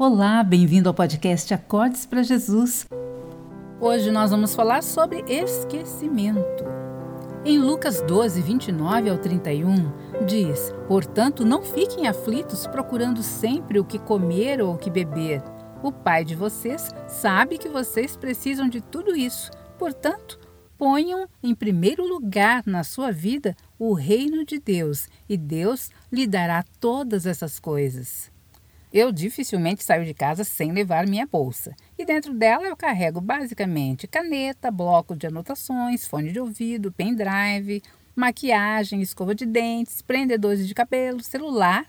Olá, bem-vindo ao podcast Acordes para Jesus. Hoje nós vamos falar sobre esquecimento. Em Lucas 12, 29 ao 31, diz: Portanto, não fiquem aflitos procurando sempre o que comer ou o que beber. O Pai de vocês sabe que vocês precisam de tudo isso. Portanto, ponham em primeiro lugar na sua vida o reino de Deus e Deus lhe dará todas essas coisas. Eu dificilmente saio de casa sem levar minha bolsa. E dentro dela eu carrego basicamente caneta, bloco de anotações, fone de ouvido, pendrive, maquiagem, escova de dentes, prendedores de cabelo, celular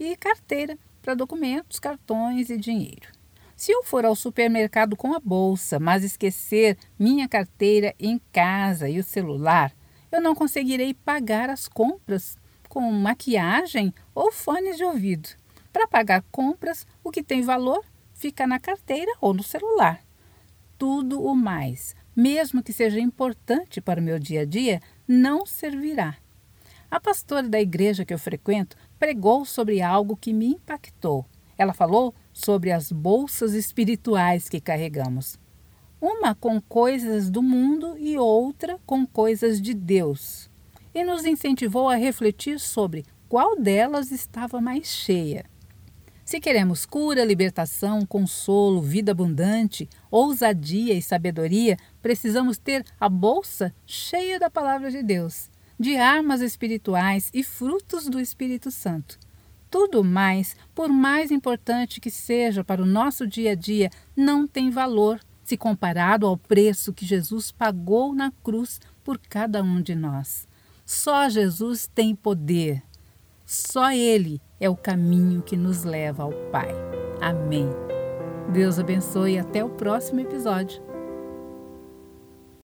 e carteira para documentos, cartões e dinheiro. Se eu for ao supermercado com a bolsa, mas esquecer minha carteira em casa e o celular, eu não conseguirei pagar as compras com maquiagem ou fones de ouvido. Para pagar compras, o que tem valor fica na carteira ou no celular. Tudo o mais, mesmo que seja importante para o meu dia a dia, não servirá. A pastora da igreja que eu frequento pregou sobre algo que me impactou. Ela falou sobre as bolsas espirituais que carregamos. Uma com coisas do mundo e outra com coisas de Deus. E nos incentivou a refletir sobre qual delas estava mais cheia. Se queremos cura, libertação, consolo, vida abundante, ousadia e sabedoria, precisamos ter a bolsa cheia da palavra de Deus, de armas espirituais e frutos do Espírito Santo. Tudo mais, por mais importante que seja para o nosso dia a dia, não tem valor se comparado ao preço que Jesus pagou na cruz por cada um de nós. Só Jesus tem poder. Só Ele é o caminho que nos leva ao Pai. Amém. Deus abençoe e até o próximo episódio.